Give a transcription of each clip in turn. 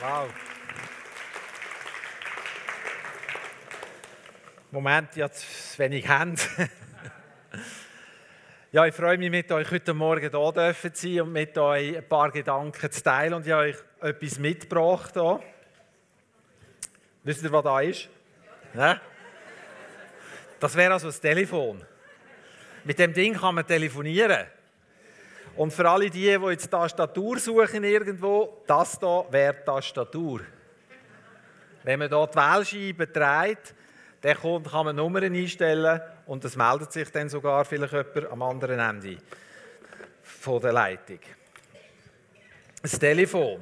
Wow. Moment, ja, zu wenig Hände. ja, ich freue mich, mit euch heute Morgen hier zu sein und mit euch ein paar Gedanken zu teilen. Und ich habe euch etwas mitgebracht. Hier. Wisst ihr, was da ist? Ja? Das wäre also das Telefon. Mit dem Ding kann man telefonieren. Und für alle die, die jetzt Tastatur suchen irgendwo, das hier wäre Tastatur. Wenn man hier die Wählscheibe dreht, dann kann man Nummern einstellen und es meldet sich dann sogar vielleicht jemand am anderen Ende von der Leitung. Das Telefon.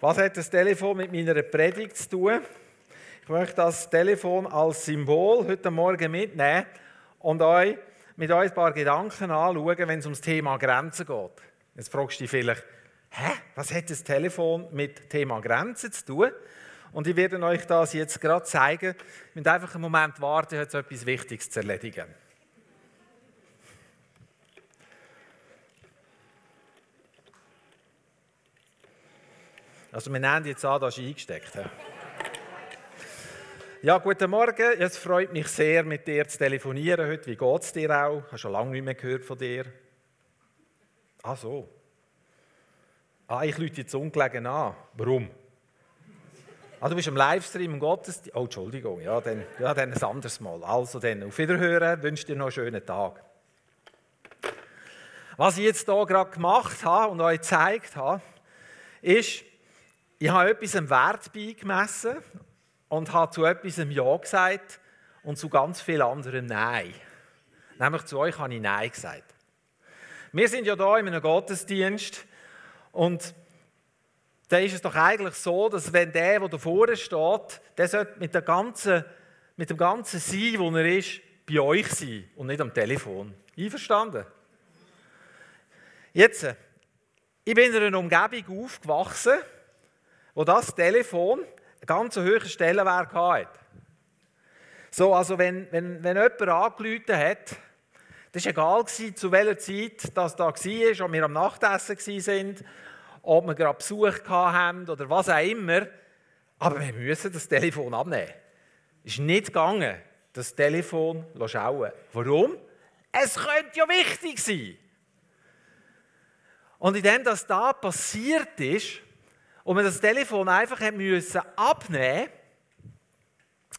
Was hat das Telefon mit meiner Predigt zu tun? Ich möchte das Telefon als Symbol heute Morgen mitnehmen und euch mit euch ein paar Gedanken anschauen, wenn es ums Thema Grenzen geht. Jetzt fragst du dich vielleicht, hä, was hat das Telefon mit Thema Grenzen zu tun? Und ich werde euch das jetzt gerade zeigen. Ihr müsst einfach einen Moment warten, jetzt etwas Wichtiges zu erledigen. Also wir nehmen jetzt an, das ist eingesteckt. Ja, guten Morgen. Es freut mich sehr, mit dir zu telefonieren heute. Wie geht es dir auch? Ich habe schon lange nicht mehr gehört von dir. Ah, so. Ah, ich lüte jetzt ungelegen an. Warum? Ah, du bist im Livestream im Gottesdienst. Oh, Entschuldigung. Ja, dann, ja, dann ein anderes Mal. Also dann, auf Wiederhören. Wünsche dir noch einen schönen Tag. Was ich jetzt hier gerade gemacht habe und euch gezeigt habe, ist, ich habe etwas einen Wert beigemessen und habe zu etwas Ja gesagt und zu ganz vielen anderen Nein. Nämlich zu euch habe ich Nein gesagt. Wir sind ja hier in einem Gottesdienst und da ist es doch eigentlich so, dass wenn der, der da vorne steht, der sollte mit, der ganzen, mit dem ganzen Sein, wo er ist, bei euch sein und nicht am Telefon. Einverstanden? Jetzt, ich bin in einer Umgebung aufgewachsen, wo das Telefon ganz hohen Stellenwert hat. So, also wenn, wenn, wenn jemand angerufen hat, das war egal, zu welcher Zeit das da war, ob wir am Nachtessen waren, ob wir gerade Besuch hatten oder was auch immer. Aber wir müssen das Telefon abnehmen. Es ist nicht gegangen, das Telefon zu schauen. Warum? Es könnte ja wichtig sein. Und indem das da passiert ist, und man das Telefon einfach müssen abnehmen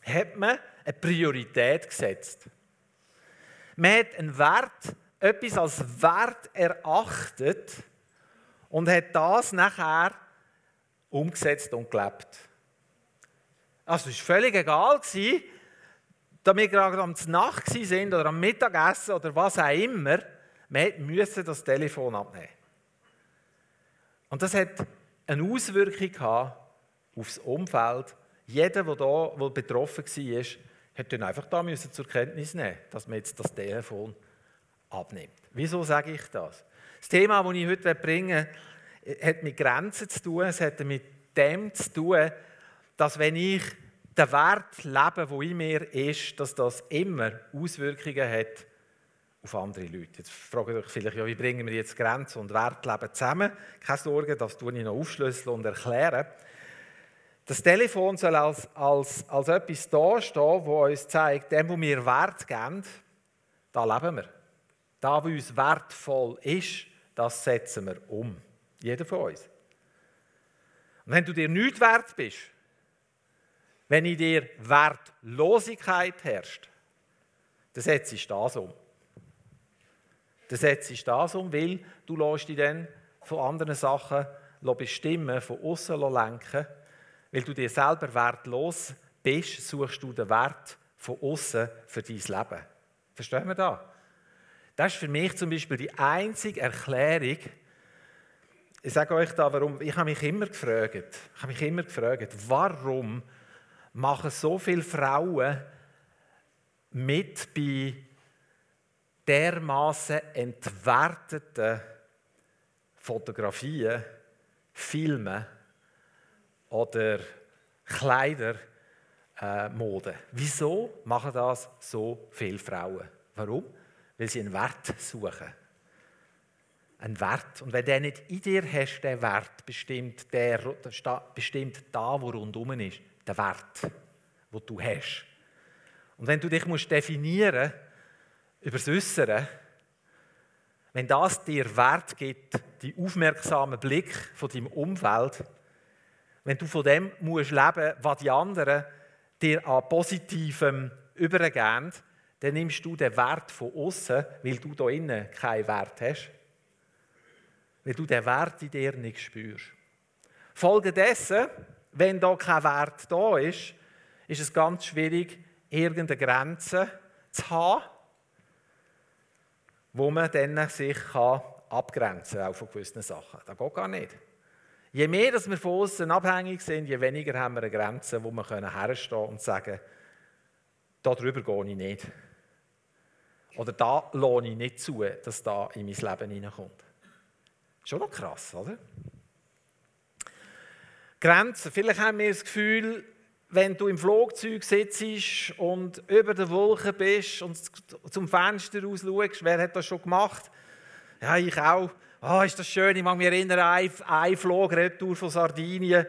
hat man eine Priorität gesetzt. Man hat einen Wert, etwas als Wert erachtet und hat das nachher umgesetzt und gelebt. Also es war völlig egal, da wir gerade am Nacht sind oder am Mittagessen oder was auch immer, man musste das Telefon abnehmen. Und das hat eine Auswirkung auf das Umfeld. Jeder, der, da, der betroffen war, hat dann einfach da müssen zur Kenntnis nehmen, dass man jetzt das Telefon abnimmt. Wieso sage ich das? Das Thema, das ich heute bringen will, hat mit Grenzen zu tun. Es hat mit dem zu tun, dass wenn ich den Wert lebe, der in mir ist, dass das immer Auswirkungen hat auf andere Leute. Jetzt fragt ihr euch vielleicht, ja, wie bringen wir jetzt Grenzen und Wertleben zusammen? Keine Sorge, das tue ich noch aufschlüsseln und erklären. Das Telefon soll als, als, als etwas dastehen, das uns zeigt, dem, wo wir Wert geben, da leben wir. Da, wo uns wertvoll ist, das setzen wir um. Jeder von uns. Und wenn du dir nicht wert bist, wenn in dir Wertlosigkeit herrscht, dann setzt du das um. Dann setzt du das um, weil du dich dann von anderen Sachen bestimmen, von außen lenken. Weil du dir selber wertlos bist, suchst du den Wert von außen für dein Leben. Verstehen wir das? Das ist für mich zum Beispiel die einzige Erklärung, ich sage euch da, warum. Ich habe mich immer gefragt, ich habe mich immer gefragt, warum machen so viele Frauen mit bei dermaßen entwerteten Fotografien, Filmen oder Kleidermode. Äh, Wieso machen das so viele Frauen? Warum? Weil sie einen Wert suchen. einen Wert. Und wenn der nicht in dir hast, der Wert bestimmt, der, bestimmt da, wo rundum ist, der Wert, wo du hast. Und wenn du dich musst definieren über das Äußere, wenn das dir Wert gibt, die aufmerksamen Blick von deinem Umfeld, wenn du von dem musst leben, was die anderen dir an Positivem übergeben, dann nimmst du den Wert von außen, weil du da innen keinen Wert hast. Weil du den Wert in dir nicht spürst. Folgedessen, wenn da kein Wert da ist, ist es ganz schwierig, irgendeine Grenze zu haben, wo man dann sich kann abgrenzen kann, auch von gewissen Sachen. Das geht gar nicht. Je mehr dass wir von außen abhängig sind, je weniger haben wir eine Grenze, wo wir herstehen und sagen, darüber gehe ich nicht. Oder da lohne ich nicht zu, dass da in mein Leben hineinkommt. Schon noch krass, oder? Grenzen. Vielleicht haben wir das Gefühl, wenn du im Flugzeug sitzt und über den Wolken bist und zum Fenster raus schaust, wer hat das schon gemacht? Ja, ich auch. Oh, ist das schön. Ich mag mich erinnern, ein, ein Flug von Sardinien.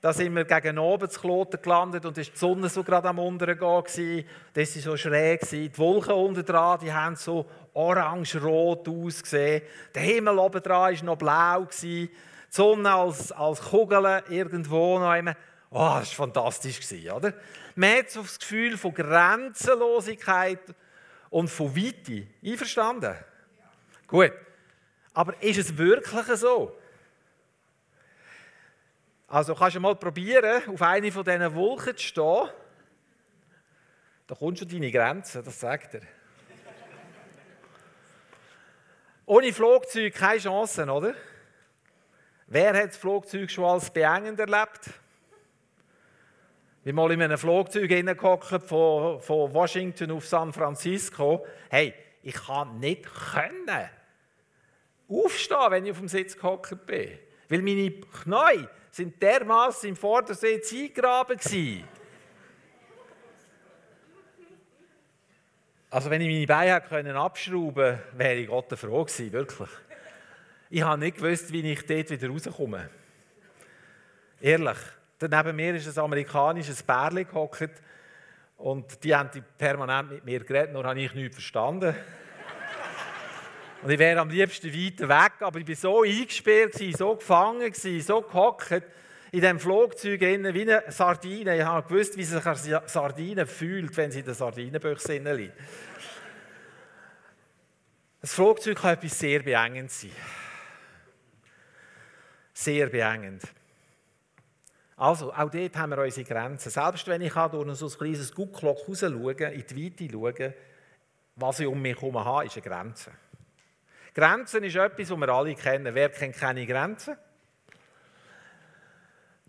Da sind wir gegen oben zu Kloten gelandet und ist die Sonne so gerade am Untergehen. Das war so schräg. Die Wolken unten dran, die haben so orange-rot ausgesehen. Der Himmel oben dran war noch blau. Die Sonne als, als Kugel irgendwo noch immer. Oh, das war fantastisch, oder? Man hat so das Gefühl von Grenzenlosigkeit und von Weite. Einverstanden? Ja. Gut. Aber ist es wirklich so? Also kannst du mal probieren, auf eine von diesen Wolken zu stehen. Da kommst du deine Grenzen, das sagt er. Ohne Flugzeug keine Chancen, oder? Wer hat das Flugzeug schon als beengend erlebt? Wie mal in einem Flugzeug hineingehockt von, von Washington auf San Francisco. Hey, ich kann nicht können aufstehen, wenn ich auf dem Sitz gehockt bin. Weil meine Knie sind dermaßen im Vordersitz eingegraben. Also wenn ich meine Beine hätte abschrauben können, wäre ich Gott froh gewesen, wirklich. Ich habe nicht gewusst, wie ich dort wieder rauskomme. Ehrlich. Neben mir ist ein amerikanisches Pärchen gehockt und die haben permanent mit mir geredet, nur habe ich nichts verstanden. Und ich wäre am liebsten weiter weg, aber ich war so eingesperrt, so gefangen, so gehockt in diesem Flugzeug wie eine Sardine. Ich habe gewusst, wie sich eine Sardine fühlt, wenn sie in der Sardinenbüchse liegt. Das Flugzeug kann etwas sehr beengend sein. Sehr beengend. Also, auch dort haben wir unsere Grenzen. Selbst wenn ich durch so ein kleines Gucklock raus schaue, in die Weite schaue, was ich um mich herum habe, ist eine Grenze. Grenzen ist etwas, das wir alle kennen. Wer kennt keine Grenzen?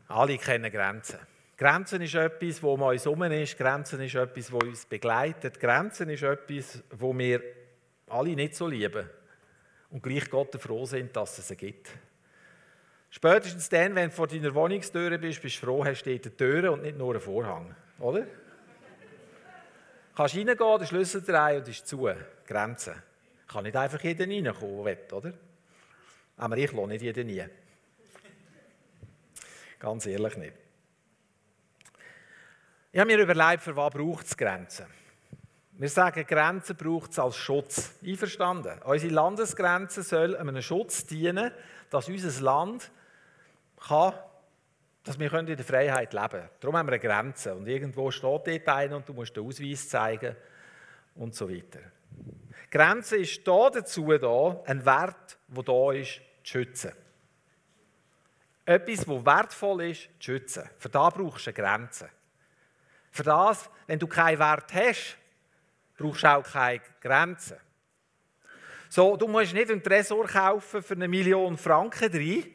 Alle kennen Grenzen. Grenzen ist etwas, wo um uns herum ist. Grenzen ist etwas, das uns begleitet. Grenzen ist etwas, wo wir alle nicht so lieben. Und gleich Gott froh sind, dass es sie gibt. Spätestens dann, wenn du vor deiner Wohnungstür bist, bist du froh, hast du dort Türe und nicht nur einen Vorhang. Oder? Du kannst reingehen, den Schlüssel drehen und ist zu. Grenzen. Kann nicht einfach jeder reinkommen, der will, oder? Aber ich lasse nicht jeden nie. Ganz ehrlich nicht. Ich habe mir überlegt, für was braucht es Grenzen? Wir sagen, Grenzen braucht es als Schutz. Einverstanden? Unsere Landesgrenze soll einem Schutz dienen, dass unser Land kann, dass wir in der Freiheit leben können. Darum haben wir eine Grenze. Und irgendwo steht dort einer und du musst den Ausweis zeigen und so weiter. Grenze ist da dazu da, ein Wert, der da ist, zu schützen. Etwas, das wertvoll ist, zu schützen. Für das brauchst du eine Grenze. Für das, wenn du keinen Wert hast, brauchst du auch keine Grenzen. So, du musst nicht einen Tresor kaufen für eine Million Franken drin,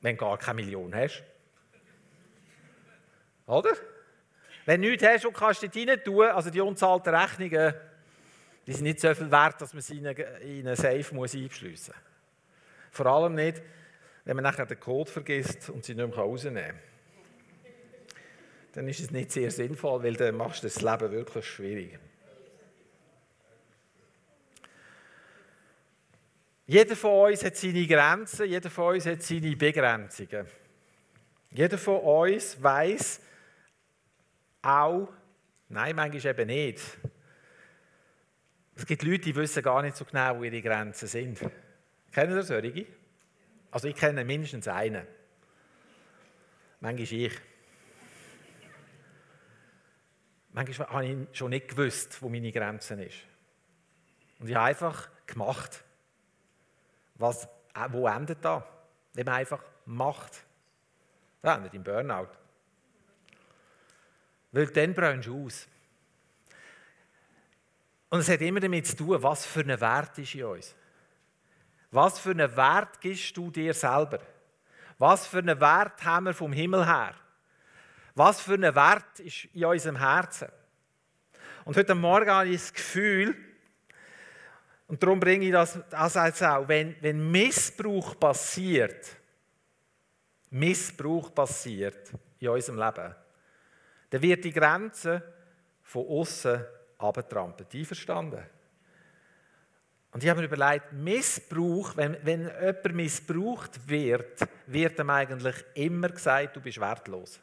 wenn du gar keine Million hast. Oder? Wenn du nichts hast und kannst dort rein tun, also die unzahlten Rechnungen, die sind nicht so viel wert, dass man sie in einen Safe muss einschliessen muss. Vor allem nicht, wenn man nachher den Code vergisst und sie nicht mehr rausnehmen kann. Dann ist es nicht sehr sinnvoll, weil dann machst du das Leben wirklich schwierig. Jeder von uns hat seine Grenzen, jeder von uns hat seine Begrenzungen. Jeder von uns weiß auch, nein, manchmal eben nicht. Es gibt Leute, die wissen gar nicht so genau, wo ihre Grenzen sind. Kennen Sie solche? Also ich kenne mindestens einen. Manchmal ich. Manchmal habe ich schon nicht gewusst, wo meine Grenzen sind. Und ich habe einfach gemacht. Was, äh, wo endet da? Eben einfach macht. Das endet im Burnout. Weil dann brennst du aus. Und es hat immer damit zu tun, was für einen Wert ist in uns. Was für einen Wert gibst du dir selber? Was für einen Wert haben wir vom Himmel her? Was für einen Wert ist in unserem Herzen? Und heute Morgen habe ich das Gefühl, und darum bringe ich das, jetzt auch, wenn, wenn Missbrauch passiert, Missbrauch passiert in unserem Leben, dann wird die Grenze von außen abgetrampelt. Einverstanden? Und ich habe mir überlegt, Missbrauch, wenn, wenn jemand missbraucht wird, wird ihm eigentlich immer gesagt, du bist wertlos.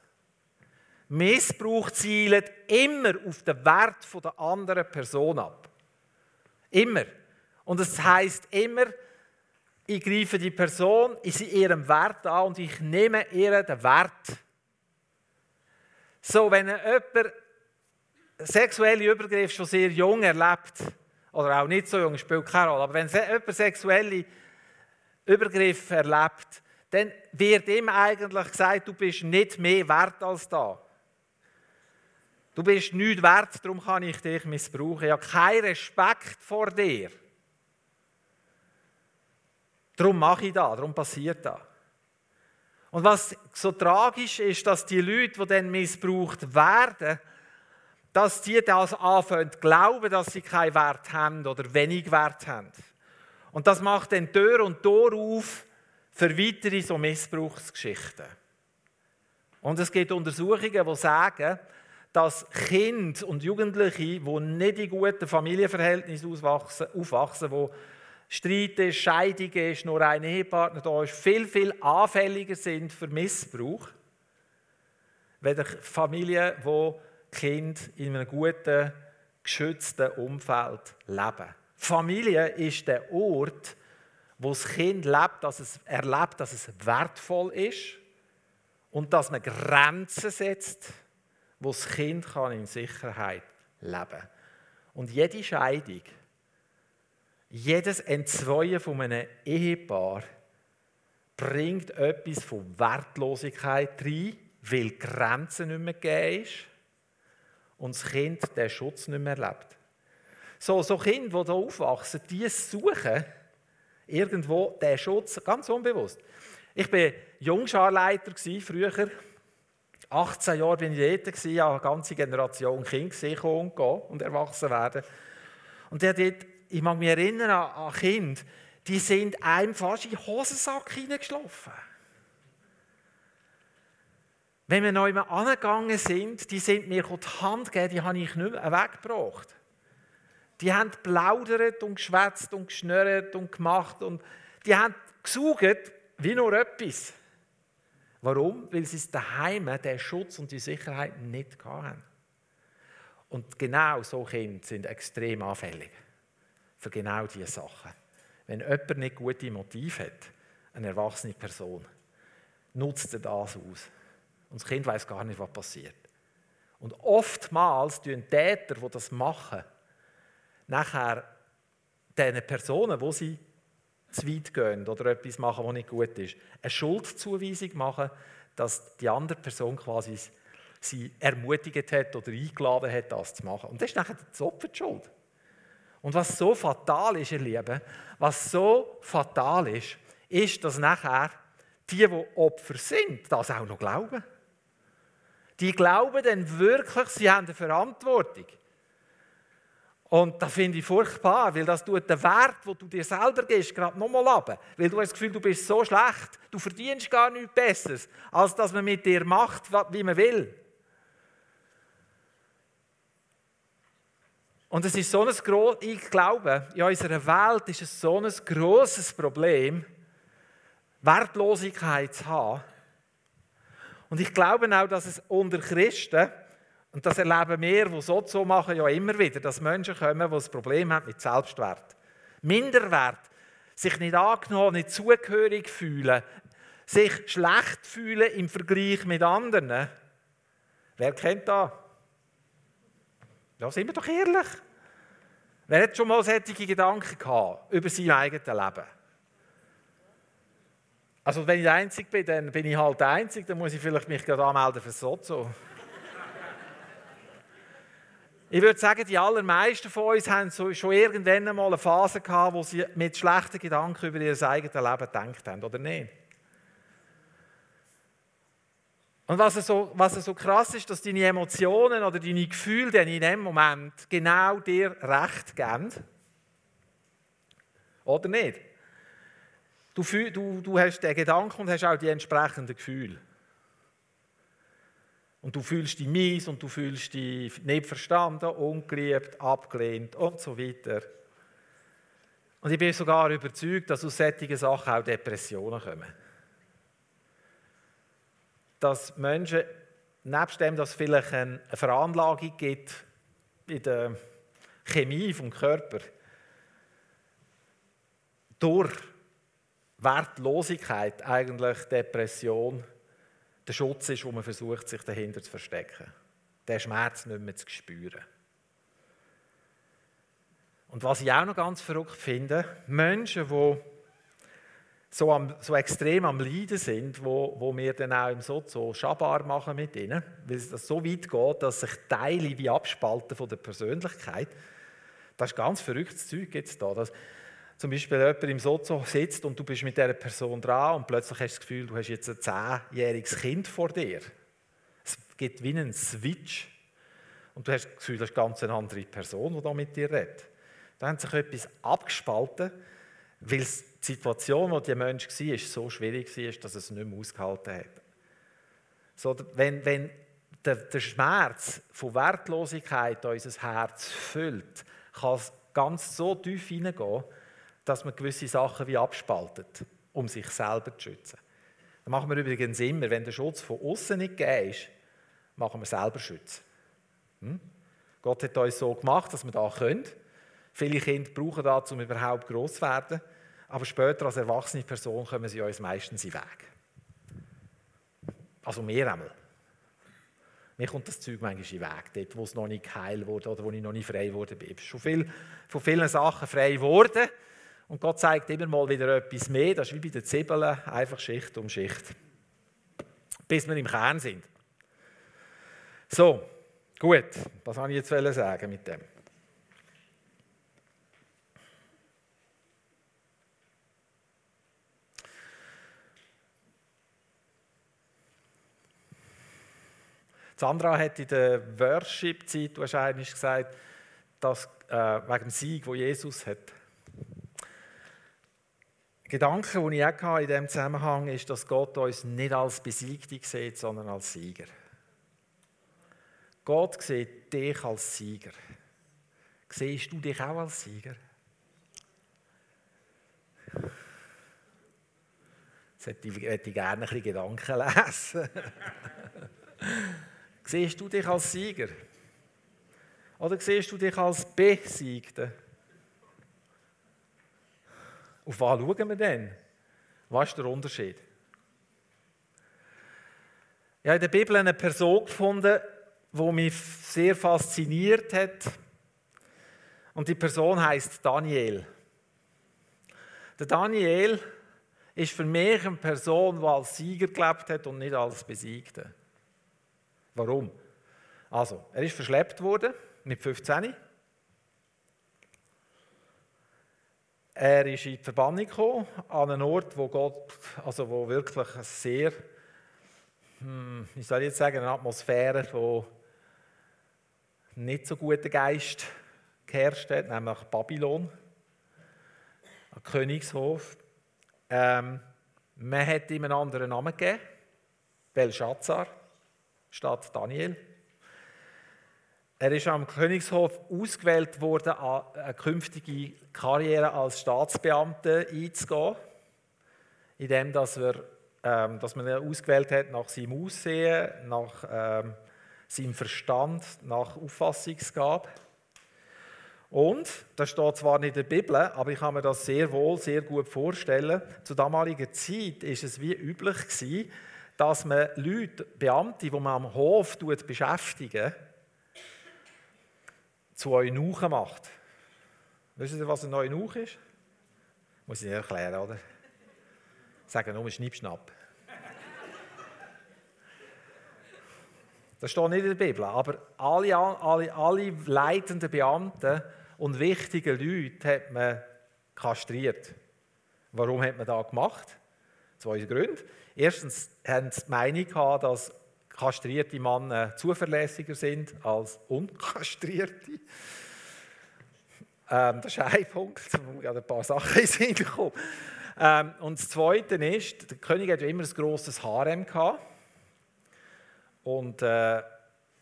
Missbrauch zielt immer auf den Wert der anderen Person ab. Immer. Und es heißt immer, ich greife die Person in ihrem Wert an und ich nehme ihr den Wert. So, wenn jemand sexuelle Übergriffe schon sehr jung erlebt, oder auch nicht so jung, spielt keine Rolle, aber wenn jemand sexuelle Übergriffe erlebt, dann wird ihm eigentlich gesagt, du bist nicht mehr wert als da. Du bist nicht wert, darum kann ich dich missbrauchen. Ich habe keinen Respekt vor dir. Darum mache ich das, darum passiert das. Und was so tragisch ist, dass die Leute, die dann missbraucht werden, dass die das anfangen zu glauben, dass sie keinen Wert haben oder wenig Wert haben. Und das macht dann Tür und Tor auf für weitere so Missbrauchsgeschichten. Und es gibt Untersuchungen, die sagen, dass Kinder und Jugendliche, die nicht in guten Familienverhältnissen aufwachsen, wo Streit ist, Scheidung ist, nur ein Ehepartner da ist, viel, viel anfälliger sind für Missbrauch, weder Familien, die Kind in einem guten, geschützten Umfeld leben. Familie ist der Ort, wo das Kind lebt, dass es erlebt, dass es wertvoll ist und dass man Grenzen setzt, wo das Kind in Sicherheit leben kann. Und jede Scheidung, jedes Entzweien von einem Ehepaar bringt etwas von Wertlosigkeit rein, weil Grenzen nicht mehr gegeben ist und das Kind den Schutz nicht mehr erlebt. So, so Kinder, die hier aufwachsen, die suchen irgendwo den Schutz, ganz unbewusst. Ich war Jungscharleiter früher. 18 Jahre bin ich dort, habe eine ganze Generation Kinder gesehen, und erwachsen werden. Und dort, ich mag mich erinnern an Kinder, die sind einem fast in den Hosensack hineingeschlafen. Wenn wir neu angegangen sind, die sind mir die Hand gegeben, die habe ich nicht mehr weggebracht. Die haben plaudert und geschwätzt und geschnurrt und gemacht und die haben gesucht wie nur etwas. Warum? Weil sie daheim den Schutz und die Sicherheit nicht hatten. Und genau so Kinder sind extrem anfällig für genau diese Sachen. Wenn jemand nicht gute Motive hat, eine erwachsene Person, nutzt er das aus. Und das Kind weiß gar nicht, was passiert. Und oftmals tun Täter, die das machen, nachher diesen Personen, wo sie zu weit gehen oder etwas machen, was nicht gut ist, eine Schuldzuweisung machen, dass die andere Person quasi sie ermutigt hat oder eingeladen hat, das zu machen. Und das ist nachher das Opfer die Schuld. Und was so fatal ist, ihr Lieben, was so fatal ist, ist, dass nachher die, die Opfer sind, das auch noch glauben die glauben dann wirklich, sie haben eine Verantwortung. Und das finde ich furchtbar, weil das tut den Wert, den du dir selber gibst, gerade nochmal ab. Weil du hast das Gefühl, du bist so schlecht, du verdienst gar nichts Besseres, als dass man mit dir macht, wie man will. Und es ist so ein gro ich glaube, in unserer Welt ist es so ein großes Problem, Wertlosigkeit zu haben. Und ich glaube auch, dass es unter Christen, und das erleben wir, die so so machen, ja immer wieder, dass Menschen kommen, die ein Problem haben mit Selbstwert. Minderwert, sich nicht angenommen, nicht zugehörig fühlen, sich schlecht fühlen im Vergleich mit anderen. Wer kennt das? Ja, sind wir doch ehrlich. Wer hat schon mal solche Gedanken gehabt über sein eigenes Leben? Also wenn ich der Einzige bin, dann bin ich halt der Einzige, dann muss ich vielleicht mich gerade anmelden für Sozo. ich würde sagen, die allermeisten von uns haben so schon irgendwann mal eine Phase gehabt, wo sie mit schlechten Gedanken über ihr eigenes Leben gedacht haben, oder nicht? Und was so, was so krass ist, dass deine Emotionen oder deine Gefühle dann in dem Moment genau dir Recht geben. Oder nicht? Du, du, du hast den Gedanken und hast auch die entsprechenden Gefühle. Und du fühlst dich mies und du fühlst dich nicht verstanden, ungeliebt, abgelehnt und so weiter. Und ich bin sogar überzeugt, dass aus solchen Sachen auch Depressionen kommen dass Menschen, nebst dem, dass es vielleicht eine Veranlagung gibt in der Chemie vom Körper, durch Wertlosigkeit eigentlich Depression der Schutz ist, wo man versucht, sich dahinter zu verstecken. Den Schmerz nicht mehr zu spüren. Und was ich auch noch ganz verrückt finde, Menschen, die so, am, so extrem am Leiden sind, wo, wo wir dann auch im Sozo Schabar machen mit ihnen, weil es so weit geht, dass sich Teile wie abspalten von der Persönlichkeit. Das ist ganz verrücktes Zeug jetzt da. Dass zum Beispiel jemand im Sozo sitzt und du bist mit dieser Person dran und plötzlich hast du das Gefühl, du hast jetzt ein zehnjähriges Kind vor dir. Es gibt wie einen Switch und du hast das Gefühl, das ist eine ganz andere Person, die da mit dir redet. Da hat sich etwas abgespalten, weil es die Situation, in der der Mensch war, so schwierig war, dass er es nicht mehr ausgehalten hat. So, wenn, wenn der, der Schmerz von Wertlosigkeit unser Herz füllt, kann es ganz so tief hineingehen, dass man gewisse Sachen wie abspaltet, um sich selber zu schützen. Das machen wir übrigens immer, wenn der Schutz von außen nicht gegeben ist, machen wir selber Schutz. Hm? Gott hat uns so gemacht, dass wir da können. Viele Kinder brauchen das, um überhaupt groß zu werden. Aber später als erwachsene Person kommen sie uns meistens in den Weg. Also mehr einmal. Mir kommt das Zeug manchmal in den Weg, dort, wo es noch nicht heil wurde oder wo ich noch nicht frei wurde. Ich bin schon viel, von vielen Sachen frei geworden. Und Gott zeigt immer mal wieder etwas mehr. Das ist wie bei den Zwiebeln, einfach Schicht um Schicht. Bis wir im Kern sind. So, gut. Was wollte ich jetzt sagen mit dem? Sandra hat in der Worship-Zeit wahrscheinlich gesagt, dass äh, wegen dem Sieg, wo Jesus hat. Gedanke, den ich auch in diesem Zusammenhang ist, dass Gott uns nicht als Besiegte sieht, sondern als Sieger. Gott sieht dich als Sieger. Siehst du dich auch als Sieger? Jetzt hätte ich gerne ein bisschen Gedanken lesen. Siehst du dich als Sieger? Oder siehst du dich als Besiegter? Auf was schauen wir denn? Was ist der Unterschied? Ich habe in der Bibel eine Person gefunden, die mich sehr fasziniert hat. Und die Person heißt Daniel. Der Daniel ist für mich eine Person, die als Sieger gelebt hat und nicht als Besiegter. Warum? Also, er ist verschleppt worden mit 15. Er ist in die Verbannung gekommen, an einen Ort, wo Gott, also wo wirklich sehr, hm, ich soll jetzt sagen, eine Atmosphäre, wo nicht so guter Geist geherrscht hat, nämlich Babylon, ein Königshof. Ähm, man hat ihm einen anderen Namen gegeben, Belshazzar statt Daniel. Er ist am Königshof ausgewählt worden, eine künftige Karriere als Staatsbeamter einzugehen, indem dass, er, ähm, dass man ihn ausgewählt hat nach seinem Aussehen, nach ähm, seinem Verstand, nach Auffassungsgabe. Und, das steht zwar nicht in der Bibel, aber ich kann mir das sehr wohl, sehr gut vorstellen, zur damaligen Zeit ist es wie üblich gewesen, dass man Leute, Beamte, die man am Hof beschäftigen, zu Eunuchen macht. Wissen Sie, was ein Eunuch ist? Muss ich nicht erklären, oder? Sagen nur Schnippschnapp. Das steht nicht in der Bibel, aber alle, alle, alle leitenden Beamten und wichtigen Leute hat man kastriert. Warum hat man das gemacht? Zwei Gründe. Erstens haben sie die Meinung dass kastrierte Männer zuverlässiger sind als unkastrierte. Ähm, das ist ein Punkt, wo mir ein paar Sachen in Sinn kommen. Ähm, und das Zweite ist, der König hatte immer ein grosses Harem gehabt. Und äh,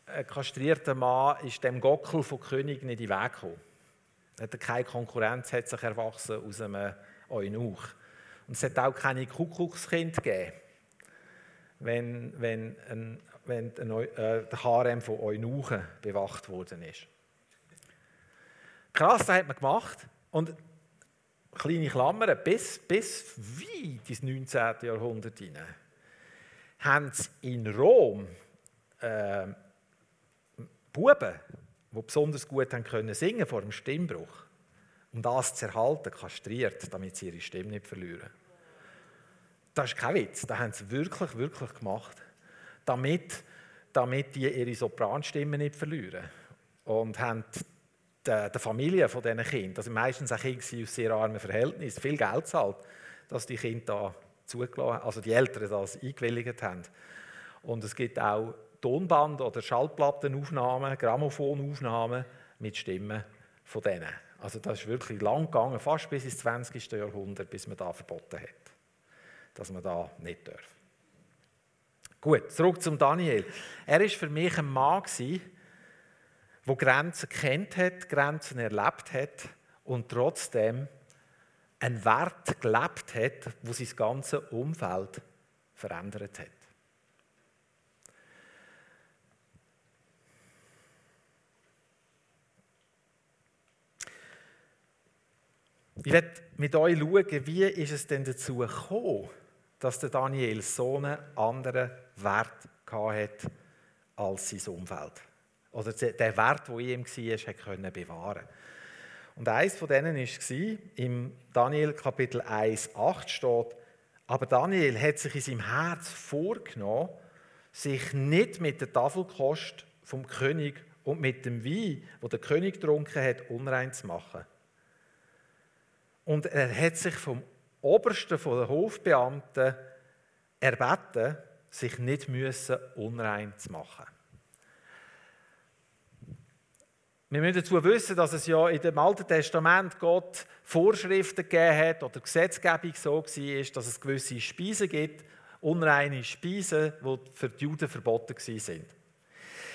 ein kastrierter Mann ist dem Gockel von König nicht in den Weg gekommen. Hat keine Konkurrenz hat sich erwachsen aus einem Eunuch. Und es hat auch keine Kuckuckskind gegeben wenn, wenn, ein, wenn ein, äh, der Harem von Eunuchen bewacht worden ist. Krass, das hat man gemacht. Und kleine Klammern, bis, bis weit ins 19. Jahrhundert hinein, haben sie in Rom äh, Buben, die besonders gut haben können singen vor dem Stimmbruch, um das zu erhalten, kastriert, damit sie ihre Stimme nicht verlieren. Das ist kein Witz, das haben sie wirklich, wirklich gemacht, damit, damit die ihre Sopranstimme nicht verlieren. Und haben der, Familie von diesen Kindern, also meistens auch Kinder aus sehr armen Verhältnissen, viel Geld zahlt, dass die Kinder da also die Eltern das eingewilligt haben. Und es gibt auch Tonband- oder Schallplattenaufnahmen, Grammophonaufnahmen mit Stimmen von denen. Also das ist wirklich lang gegangen, fast bis ins 20. Jahrhundert, bis man da verboten hat dass man da nicht darf. Gut, zurück zum Daniel. Er ist für mich ein Mann der Grenzen kennt hat, Grenzen erlebt hat und trotzdem einen Wert gelebt hat, wo sein ganzes Umfeld verändert hat. Ich werde mit euch schauen, wie ist es denn dazu gekommen, dass der Daniel so einen anderen Wert hatte als sein Umfeld. Oder der Wert, der ihm war, konnte bewahren. Und eines von denen war, im Daniel Kapitel 1, 8 steht, aber Daniel hat sich in seinem Herz vorgenommen, sich nicht mit der Tafelkost vom König und mit dem Wein, wo der König getrunken hat, unrein zu machen. Und er hat sich vom Obersten der Hofbeamten erbeten, sich nicht müssen unrein zu machen. Wir müssen dazu wissen, dass es ja in dem Alten Testament Gott Vorschriften gegeben hat oder Gesetzgebung so war, dass es gewisse Speisen gibt, unreine Speisen, die für die Juden verboten sind.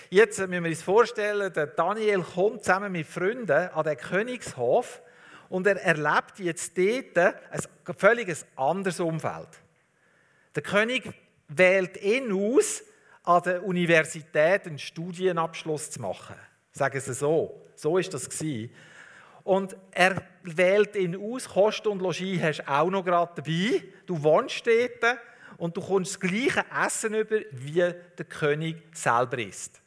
Jetzt müssen wir uns vorstellen, der Daniel kommt zusammen mit Freunden an den Königshof und er erlebt jetzt dort ein völlig anderes Umfeld. Der König wählt ihn aus, an der Universität einen Studienabschluss zu machen. Sagen Sie so. So ist das. Und er wählt ihn aus, Kost und Logis hast du auch noch gerade dabei. Du wohnst dort und du kommst das gleiche Essen über, wie der König selber isst.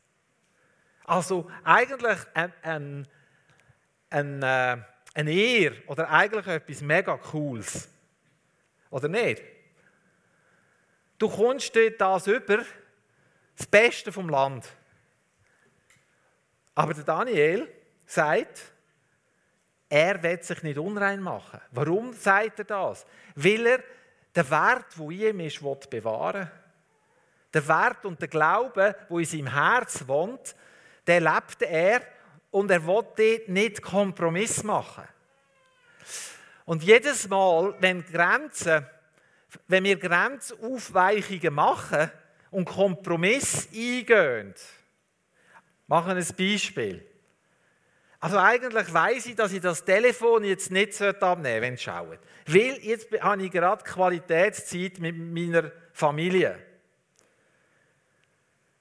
Also eigentlich ein, ein, ein, äh, eine Ehre oder eigentlich etwas mega Cooles. Oder nicht? Du kommst dort das über, das Beste vom Land. Aber der Daniel sagt, er wird sich nicht unrein machen. Warum sagt er das? Weil er den Wert, der in ihm ist, bewahren will. Der Wert und der Glaube, der in seinem Herz wohnt, den lebt er und er dort nicht Kompromiss machen. Und jedes Mal, wenn, Grenzen, wenn wir Grenzaufweichungen machen und Kompromiss eingehen, Machen ein Beispiel. Also eigentlich weiß ich, dass ich das Telefon jetzt nicht abnehmen sollte, wenn es schaut. Weil jetzt habe ich gerade Qualitätszeit mit meiner Familie.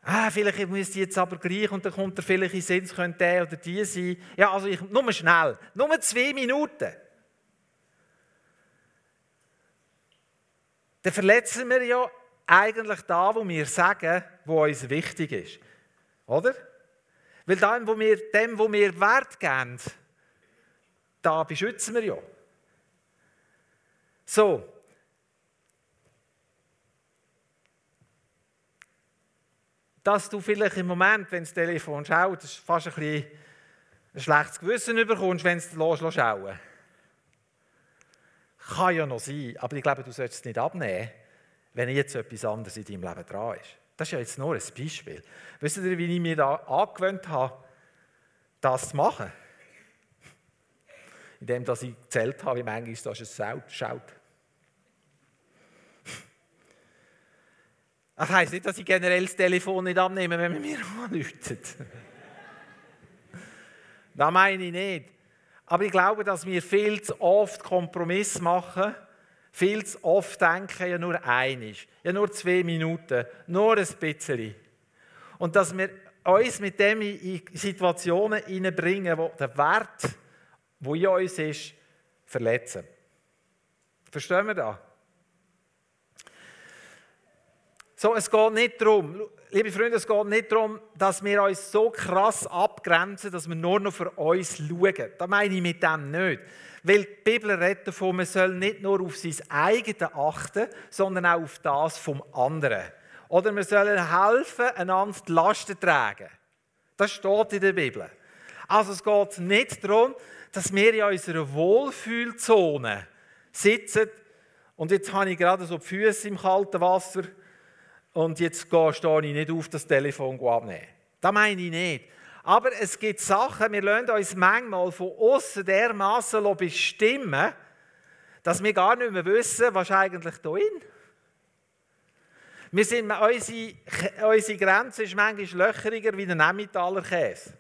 Ah, vielleicht müsste ich jetzt aber gleich und dann kommt er vielleicht in Sinn, es könnte der oder die sein. Ja, also ich, nur schnell, nur zwei Minuten. Dann verletzen wir ja eigentlich da, wo wir sagen, wo uns wichtig ist. Oder? Weil dem, wo wir, dem, wo wir Wert geben, da beschützen wir ja. So. Dass du vielleicht im Moment, wenn das Telefon schaut, fast ein ein schlechtes Gewissen bekommst, wenn es los schauen Kann ja noch sein, aber ich glaube, du solltest es nicht abnehmen, wenn jetzt etwas anderes in deinem Leben dran ist. Das ist ja jetzt nur ein Beispiel. Wisst ihr, wie ich mir da angewöhnt habe, das zu machen? Indem ich gezählt habe, wie manchmal das schaut. Das heisst nicht, dass ich generell das Telefon nicht abnehme, wenn man mir anruft. das meine ich nicht. Aber ich glaube, dass wir viel zu oft Kompromiss machen viel zu oft denken, ja nur einig, ja nur zwei Minuten, nur ein bisschen. Und dass wir uns mit dem in Situationen hineinbringen, wo der Wert, wo in uns ist, verletzen. Verstehen wir das? So, es geht nicht darum, liebe Freunde, es geht nicht darum, dass wir uns so krass abgrenzen, dass wir nur noch für uns schauen. Das meine ich mit dem nicht. Weil die Bibel redet davon, man soll nicht nur auf sein eigenes achten, sondern auch auf das vom anderen. Oder wir sollen helfen, einander die Lasten tragen. Das steht in der Bibel. Also es geht nicht darum, dass wir in unserer Wohlfühlzone sitzen und jetzt habe ich gerade so die Füße im kalten Wasser und jetzt stehe ich nicht auf, das Telefon abnehmen. Das meine ich nicht. Aber es gibt Sachen, wir lassen uns manchmal von außen dermaßen bestimmen, dass wir gar nicht mehr wissen, was eigentlich da ist. Wir sind, unsere, unsere Grenze ist manchmal löcheriger wie ein Emmentaler Käse.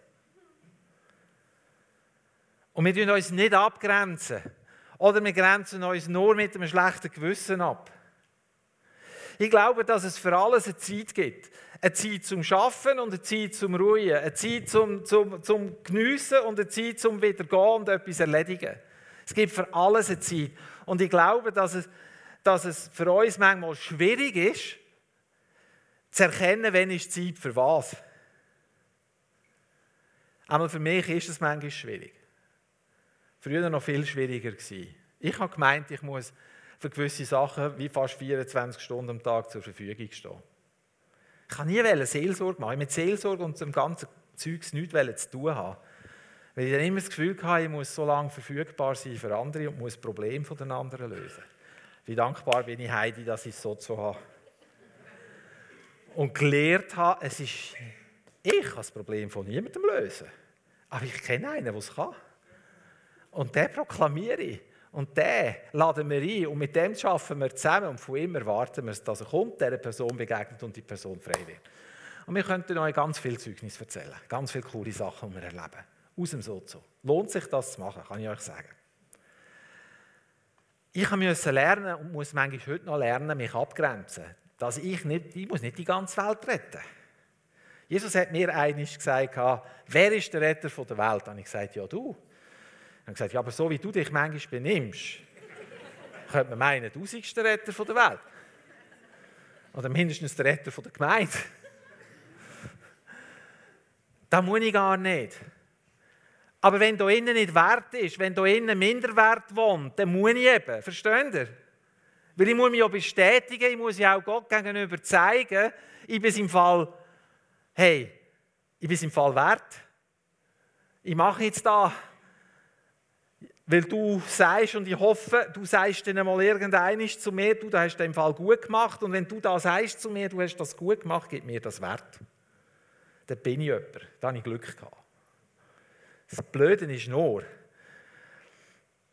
Und wir grenzen uns nicht abgrenzen. Oder wir grenzen uns nur mit einem schlechten Gewissen ab. Ich glaube, dass es für alles eine Zeit gibt. Eine Zeit zum Schaffen und eine Zeit zum Ruhen. Eine Zeit zum, zum, zum Geniessen und eine Zeit zum wieder gehen und etwas erledigen. Es gibt für alles eine Zeit. Und ich glaube, dass es, dass es für uns manchmal schwierig ist, zu erkennen, wann ist Zeit für was. Aber für mich ist es manchmal schwierig. Früher noch viel schwieriger gewesen. Ich habe gemeint, ich muss für gewisse Sachen wie fast 24 Stunden am Tag zur Verfügung stehen. Ich kann nie Seelsorge machen. Mit Seelsorge und dem ganzen Zeugs nichts zu tun haben. Weil ich dann immer das Gefühl hatte, ich muss so lange verfügbar sein für andere und muss Probleme von den anderen lösen. Wie dankbar bin ich Heidi, dass ich es so zu habe. Und gelernt habe, es ist, ich kann das Problem von niemandem lösen. Aber ich kenne einen, der es kann. Und den proklamiere ich. Und den laden wir ein und mit dem arbeiten wir zusammen und von ihm erwarten wir, dass er kommt, dieser Person begegnet und die Person frei wird. Und wir könnten euch ganz viel Zeugnis erzählen, ganz viele coole Sachen, die wir erleben. Aus dem Sozo. Lohnt sich das zu machen, kann ich euch sagen. Ich musste lernen und muss manchmal heute noch lernen, mich abgrenzen. Dass ich nicht, ich muss nicht die ganze Welt retten. Jesus hat mir einiges gesagt, wer ist der Retter der Welt? Und ich gesagt, ja du. Habe gesagt, ja, aber so wie du dich manchmal benimmst, könnte man meinen, du seist der Retter der Welt. Oder mindestens der Retter der Gemeinde. Das muss ich gar nicht. Aber wenn da innen nicht Wert ist, wenn da innen Minderwert wohnt, dann muss ich eben. Versteht ihr? Weil ich muss mich auch bestätigen, ich muss ja auch Gott gegenüber zeigen, ich bin im Fall, hey, ich bin im Fall wert. Ich mache jetzt da weil du sagst, und ich hoffe, du sagst dann mal irgendeines zu mir, du, hast den Fall gut gemacht. Und wenn du da sagst zu mir, du hast das gut gemacht, gib mir das Wert. Dann bin ich jemand. Da habe ich Glück gehabt. Das Blöde ist nur,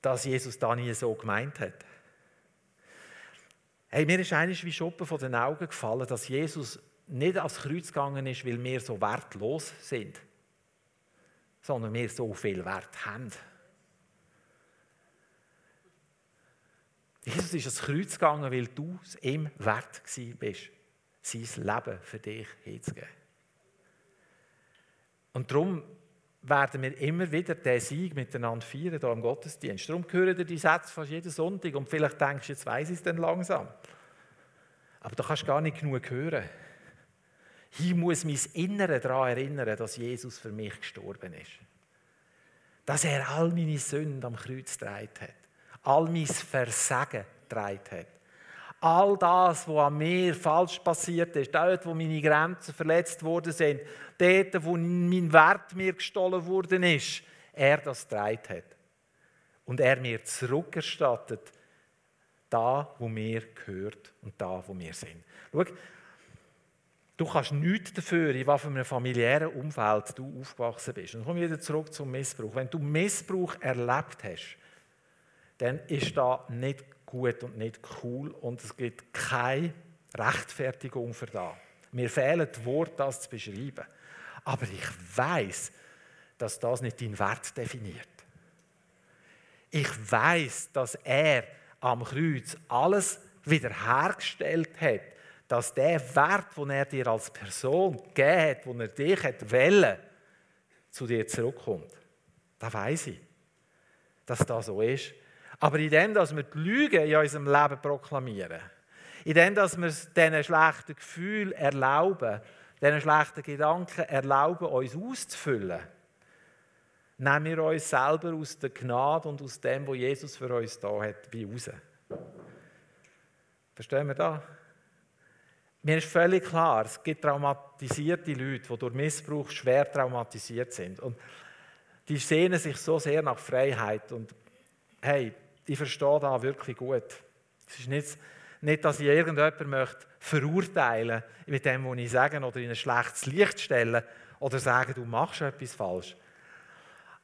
dass Jesus da nie so gemeint hat. Hey, mir ist eigentlich wie Schuppen von den Augen gefallen, dass Jesus nicht ans Kreuz gegangen ist, weil wir so wertlos sind. sondern wir so viel Wert haben. Jesus ist ans Kreuz gegangen, weil du es ihm wert bist, sein Leben für dich hinzugeben. Und darum werden wir immer wieder diesen Sieg miteinander feiern, hier im Gottesdienst. Darum hören dir die Sätze fast jeden Sonntag und vielleicht denkst du, jetzt weiss ich es dann langsam. Aber du kannst gar nicht genug hören. Ich muss mein Innere daran erinnern, dass Jesus für mich gestorben ist. Dass er all meine Sünden am Kreuz getragen hat. All mein Versagen getragen hat. All das, was an mir falsch passiert ist, dort, wo meine Grenzen verletzt worden sind, dort, wo mein Wert mir gestohlen worden ist, er das getragen hat. Und er mir zurückerstattet, da, wo mir gehört und da, wo wir sind. Schau, du kannst nichts dafür, in einem familiären Umfeld du aufgewachsen bist. Und komm wieder zurück zum Missbrauch. Wenn du Missbrauch erlebt hast, dann ist da nicht gut und nicht cool und es gibt keine Rechtfertigung für das. Mir fehlen die Worte, das zu beschreiben. Aber ich weiß, dass das nicht deinen Wert definiert. Ich weiß, dass er am Kreuz alles wiederhergestellt hat, dass der Wert, den er dir als Person gegeben hat, den er dich hat wollen, zu dir zurückkommt. Da weiß ich, dass das so ist. Aber in dem, dass wir die Lüge in unserem Leben proklamieren, in dem, dass wir diesen schlechten Gefühlen erlauben, diesen schlechten Gedanken erlauben, uns auszufüllen, nehmen wir uns selber aus der Gnade und aus dem, was Jesus für uns da hat, wie raus. Verstehen wir das? Mir ist völlig klar, es gibt traumatisierte Leute, die durch Missbrauch schwer traumatisiert sind. Und die sehnen sich so sehr nach Freiheit. Und hey, ich verstehe das wirklich gut. Es ist nicht, nicht dass ich irgendjemanden möchte verurteilen mit dem, was ich sage, oder in ein schlechtes Licht stellen oder sagen, du machst etwas falsch.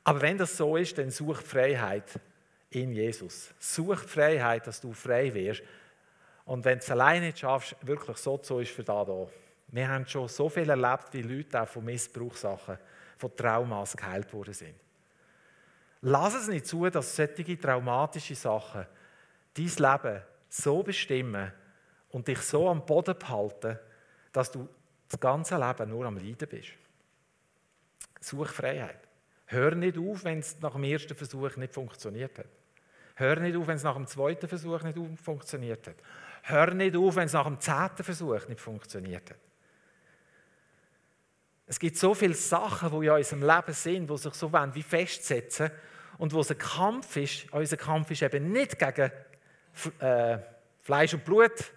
Aber wenn das so ist, dann such Freiheit in Jesus. Such Freiheit, dass du frei wirst. Und wenn du es alleine nicht schaffst, wirklich so zu ist für da da. Wir haben schon so viel erlebt, wie Leute auch von Missbrauchssachen, von Traumas geheilt worden sind. Lass es nicht zu, dass solche traumatische Sachen dein Leben so bestimmen und dich so am Boden behalten, dass du das ganze Leben nur am Leiden bist. Such Freiheit. Hör nicht auf, wenn es nach dem ersten Versuch nicht funktioniert hat. Hör nicht auf, wenn es nach dem zweiten Versuch nicht funktioniert hat. Hör nicht auf, wenn es nach dem zehnten Versuch nicht funktioniert hat. Es gibt so viele Sachen, die in unserem Leben sind, die sich so wie festsetzen und wo es Kampf ist. Unser Kampf ist eben nicht gegen äh, Fleisch und Blut,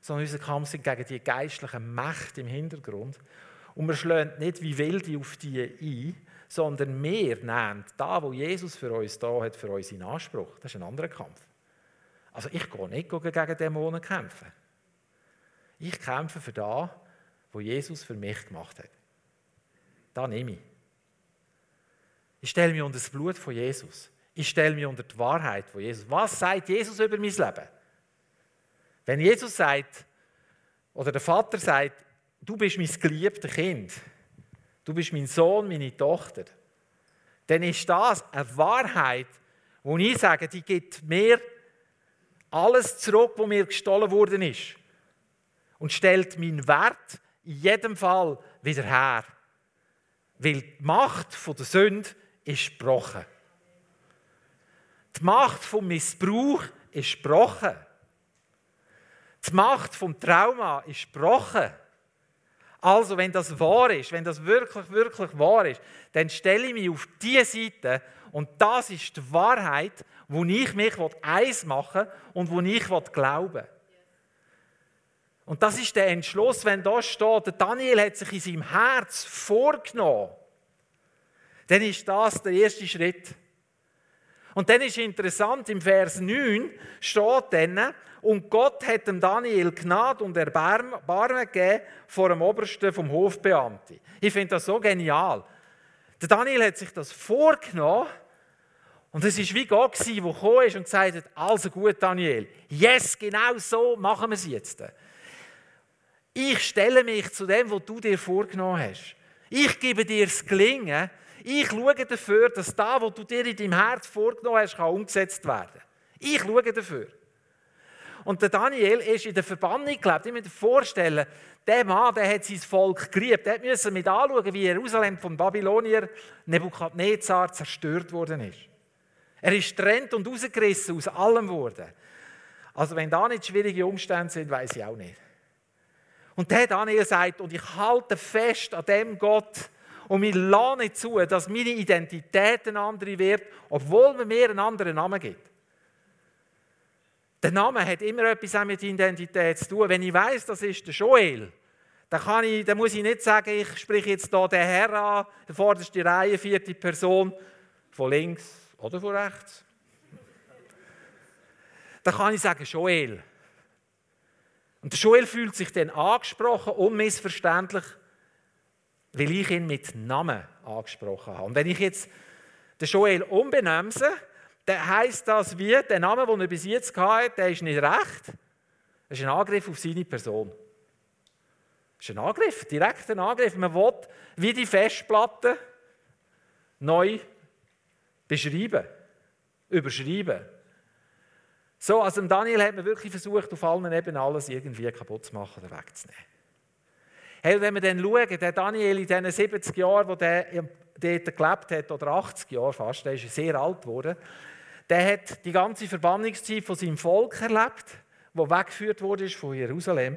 sondern unser Kampf ist gegen die geistlichen Mächte im Hintergrund. Und wir schlagen nicht wie Wilde auf die ein, sondern wir nehmen da, wo Jesus für uns da hat, für uns in Anspruch. Das ist ein anderer Kampf. Also ich gehe nicht gegen Dämonen kämpfen. Ich kämpfe für das, was Jesus für mich gemacht hat. Da nehme ich. Ich stelle mich unter das Blut von Jesus. Ich stelle mich unter die Wahrheit von Jesus. Was sagt Jesus über mein Leben? Wenn Jesus sagt, oder der Vater sagt, du bist mein geliebtes Kind, du bist mein Sohn, meine Tochter, dann ist das eine Wahrheit, wo ich sage, die gibt mir alles zurück, was mir gestohlen worden ist. Und stellt meinen Wert in jedem Fall wieder her. Weil die Macht der Sünde ist gebrochen. Die Macht vom Missbrauch ist gebrochen. Die Macht vom Trauma ist gebrochen. Also, wenn das wahr ist, wenn das wirklich, wirklich wahr ist, dann stelle ich mich auf diese Seite und das ist die Wahrheit, wo ich mich eins machen will und wo ich glauben will. Und das ist der Entschluss, wenn da steht, Daniel hat sich in seinem Herz vorgenommen, dann ist das der erste Schritt. Und dann ist interessant, im Vers 9 steht dann, und Gott hat dem Daniel Gnade und Erbarmen gegeben vor dem Obersten vom Hofbeamten. Ich finde das so genial. Der Daniel hat sich das vorgenommen und es war wie Gott, der gekommen ist und gesagt hat, also gut Daniel, yes, genau so machen wir es jetzt. Ich stelle mich zu dem, was du dir vorgenommen hast. Ich gebe dir das Gelingen, Ich schaue dafür, dass das, was du dir in deinem Herz vorgenommen hast, kann umgesetzt werden Ich schaue dafür. Und der Daniel ist in der Verbannung gelebt. Ich muss mir vorstellen, der Mann, der hat sein Volk geliebt. Der musste mit anschauen, wie Jerusalem vom Babylonier Nebukadnezar zerstört worden ist. Er ist trennt und rausgerissen aus allem worden. Also wenn da nicht schwierige Umstände sind, weiß ich auch nicht. Und der Daniel sagt, und ich halte fest an dem Gott und mir lasse nicht zu, dass meine Identität eine andere wird, obwohl man mir einen anderen Namen gibt. Der Name hat immer etwas mit Identität zu tun. Wenn ich weiß, das ist der Joel, dann, kann ich, dann muss ich nicht sagen, ich spreche jetzt hier den Herr an, die vorderste Reihe, vierte Person, von links oder von rechts. Dann kann ich sagen, Joel. Und der Joel fühlt sich dann angesprochen, unmissverständlich, weil ich ihn mit Namen angesprochen habe. Und wenn ich jetzt den Joel umbenemse, dann heisst das wie, der Name, den er bis jetzt hatte, der ist nicht recht. Das ist ein Angriff auf seine Person. Das ist ein Angriff, direkt ein Angriff. Man will wie die Festplatte neu beschreiben, überschreiben. So, also Daniel hat man wirklich versucht, auf allen Ebenen alles irgendwie kaputt zu machen oder wegzunehmen. Hey, wenn wir dann schauen, der Daniel in diesen 70 Jahren, wo der dort gelebt hat, oder 80 Jahre fast, der ist sehr alt geworden, der hat die ganze Verbannungszeit von seinem Volk erlebt, wo weggeführt wurde von Jerusalem.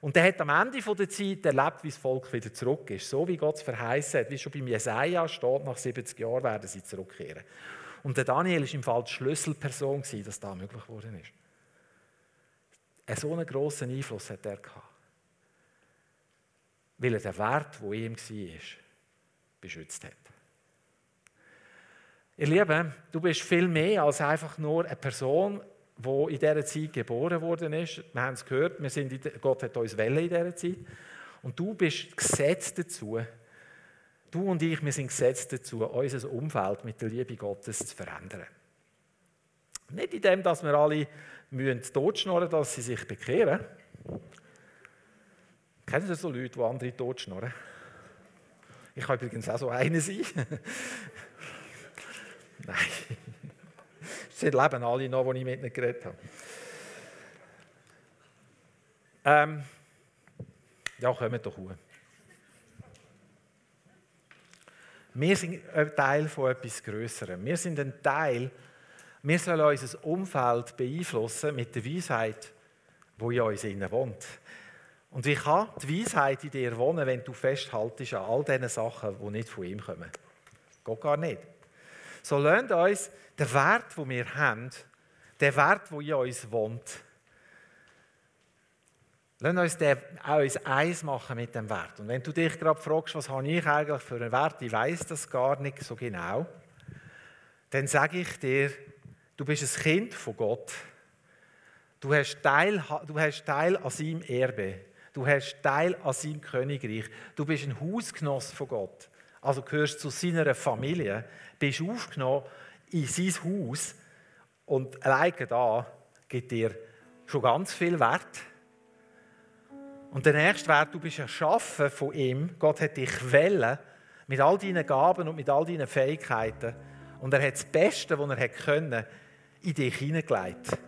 Und der hat am Ende der Zeit erlebt, wie das Volk wieder zurück ist. So wie Gott es verheißen hat, wie schon beim Jesaja steht, nach 70 Jahren werden sie zurückkehren. Und der Daniel war im Fall die Schlüsselperson, dass das möglich geworden ist. Ein so einen grossen Einfluss hat er gehabt. Weil er den Wert, der in ihm war, beschützt hat. Ihr Lieben, du bist viel mehr als einfach nur eine Person, die in dieser Zeit geboren worden ist. Wir haben es gehört, wir sind in, Gott hat uns Welle in dieser Zeit. Und du bist gesetzt dazu, du und ich, wir sind gesetzt dazu, unser Umfeld mit der Liebe Gottes zu verändern. Nicht in dem, dass wir alle müssen totschnorren, dass sie sich bekehren. Kennen Sie so Leute, die andere totschnorren? Ich kann übrigens auch so eine sein. Nein. Sie leben alle noch, die ich mit ihnen geredet habe. Ähm, ja, kommen doch hoch. Wir sind ein Teil von etwas Größerem. Wir sind ein Teil, wir sollen unser Umfeld beeinflussen mit der Weisheit, die in uns innen wohnt. Und wie kann die Weisheit in dir wohnen, wenn du festhaltest an all diesen Sachen, die nicht von ihm kommen? Geht gar nicht. So lernt uns den Wert, den wir haben, den Wert, der in uns wohnt, Lass uns den, auch uns eins machen mit dem Wert. Und wenn du dich gerade fragst, was habe ich eigentlich für einen Wert, ich weiß das gar nicht so genau, dann sage ich dir, du bist ein Kind von Gott. Du hast Teil, du hast Teil an seinem Erbe. Du hast Teil an seinem Königreich. Du bist ein Hausgenoss von Gott. Also gehörst zu seiner Familie bist aufgenommen in sein Haus und alleine da gibt dir schon ganz viel Wert. Und der nächste Wert, du bist erschaffen von ihm. Gott hat dich wählen mit all deinen Gaben und mit all deinen Fähigkeiten. Und er hat das Beste, was er können, in dich hineingelegt.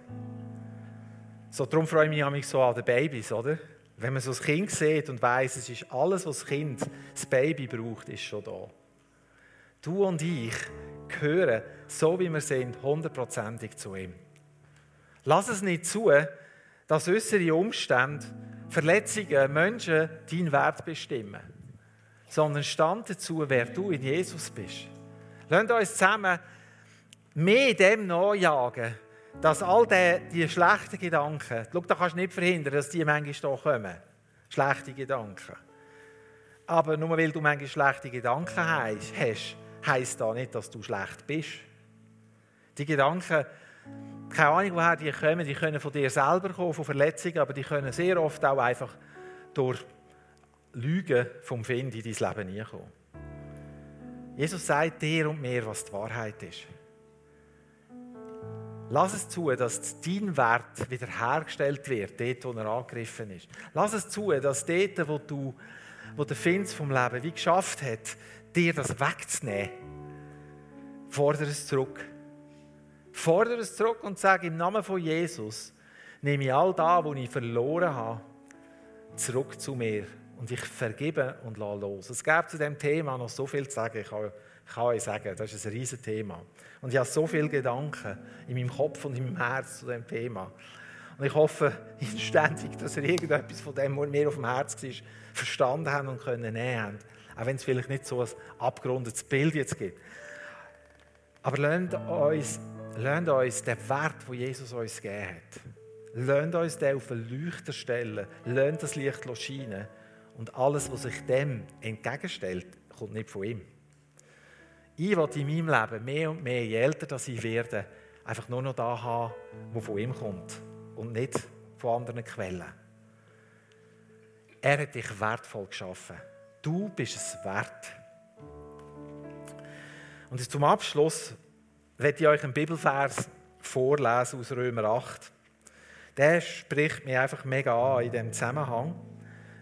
So, darum freue ich mich so an den Babys, oder? Wenn man so ein Kind sieht und weiß, es ist alles, was das Kind, das Baby braucht, ist schon da. Du und ich gehören, so wie wir sind, hundertprozentig zu ihm. Lass es nicht zu, dass äußere Umstände, Verletzungen, Menschen deinen Wert bestimmen, sondern stand dazu, wer du in Jesus bist. Lasst uns zusammen mehr dem nachjagen, dass all die, die schlechten Gedanken, schau, da kannst du nicht verhindern, dass die manchmal hier kommen, schlechte Gedanken. Aber nur weil du manchmal schlechte Gedanken hast, heisst das nicht, dass du schlecht bist. Die Gedanken, keine Ahnung, woher die kommen, die können von dir selber kommen, von Verletzungen, aber die können sehr oft auch einfach durch Lügen vom Find in dein Leben hineinkommen. Jesus sagt dir und mir, was die Wahrheit ist. Lass es zu, dass dein Wert wiederhergestellt wird, dort, wo er angegriffen ist. Lass es zu, dass dort, wo du, wo der Finz vom Leben wie geschafft hat, dir das wegzunehmen. Fordere es zurück. Fordere es zurück und sage im Namen von Jesus, nehme ich all das, was ich verloren habe, zurück zu mir. Und ich vergebe und lasse los. Es gibt zu dem Thema noch so viel zu sagen. Ich kann, ich kann euch sagen, das ist ein riesiges Thema. Und ich habe so viele Gedanken in meinem Kopf und in meinem Herz zu dem Thema. Und ich hoffe inständig, dass ihr irgendetwas von dem, was mir auf dem Herz war, verstanden habt und können nehmen habt. Auch wenn es vielleicht nicht so ein abgerundetes Bild jetzt gibt. Aber lernt uns, lernt uns den Wert, den Jesus uns gegeben hat. Lernt uns den auf den Leuchter stellen. Lernt das Licht scheinen. Und alles, was sich dem entgegenstellt, kommt nicht von ihm. Ich will in meinem Leben mehr und mehr, je älter dass ich werde, einfach nur noch da haben, was von ihm kommt und nicht von anderen Quellen. Er hat dich wertvoll geschaffen. Du bist es wert. Und zum Abschluss werde ich euch einen Bibelvers vorlesen aus Römer 8. Der spricht mir einfach mega an in diesem Zusammenhang.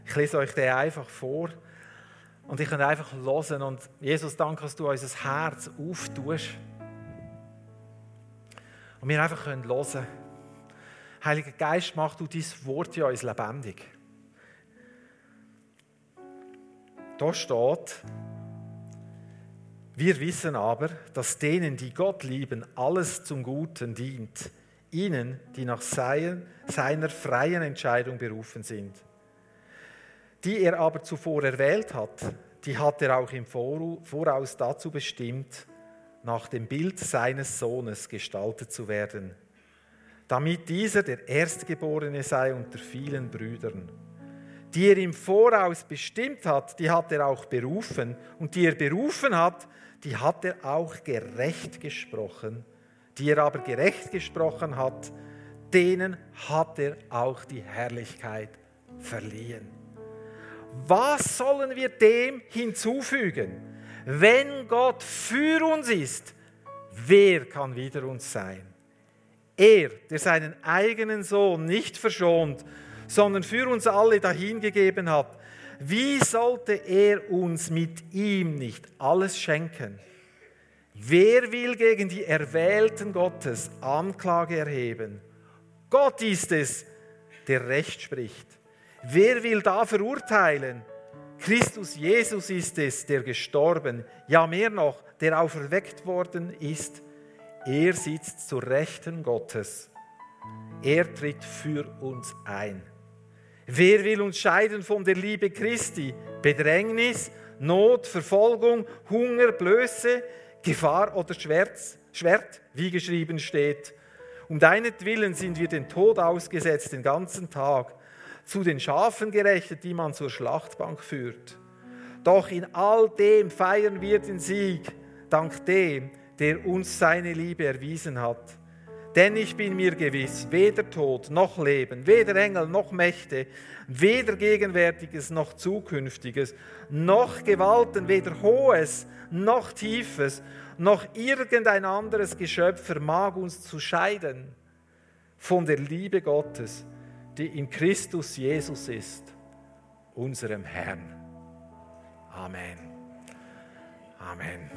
Ich lese euch den einfach vor und ich kann einfach hören. Und Jesus, danke, dass du unser Herz auftust. Und wir einfach hören können. Heiliger Geist, mach du dein Wort in uns lebendig. Da steht, wir wissen aber, dass denen, die Gott lieben, alles zum Guten dient. Ihnen, die nach seiner freien Entscheidung berufen sind. Die er aber zuvor erwählt hat, die hat er auch im Voraus dazu bestimmt, nach dem Bild seines Sohnes gestaltet zu werden, damit dieser der Erstgeborene sei unter vielen Brüdern. Die er im Voraus bestimmt hat, die hat er auch berufen. Und die er berufen hat, die hat er auch gerecht gesprochen. Die er aber gerecht gesprochen hat, denen hat er auch die Herrlichkeit verliehen. Was sollen wir dem hinzufügen? Wenn Gott für uns ist, wer kann wider uns sein? Er, der seinen eigenen Sohn nicht verschont, sondern für uns alle dahingegeben hat, wie sollte er uns mit ihm nicht alles schenken? Wer will gegen die Erwählten Gottes Anklage erheben? Gott ist es, der Recht spricht. Wer will da verurteilen? Christus Jesus ist es, der gestorben, ja mehr noch, der auferweckt worden ist. Er sitzt zur Rechten Gottes. Er tritt für uns ein. Wer will uns scheiden von der Liebe Christi? Bedrängnis, Not, Verfolgung, Hunger, Blöße, Gefahr oder Schwert, Schwert, wie geschrieben steht. Um deinetwillen sind wir den Tod ausgesetzt den ganzen Tag, zu den Schafen gerechnet, die man zur Schlachtbank führt. Doch in all dem feiern wir den Sieg, dank dem, der uns seine Liebe erwiesen hat. Denn ich bin mir gewiss, weder Tod noch Leben, weder Engel noch Mächte, weder Gegenwärtiges noch Zukünftiges, noch Gewalten, weder Hohes noch Tiefes, noch irgendein anderes Geschöpf vermag uns zu scheiden von der Liebe Gottes, die in Christus Jesus ist, unserem Herrn. Amen. Amen.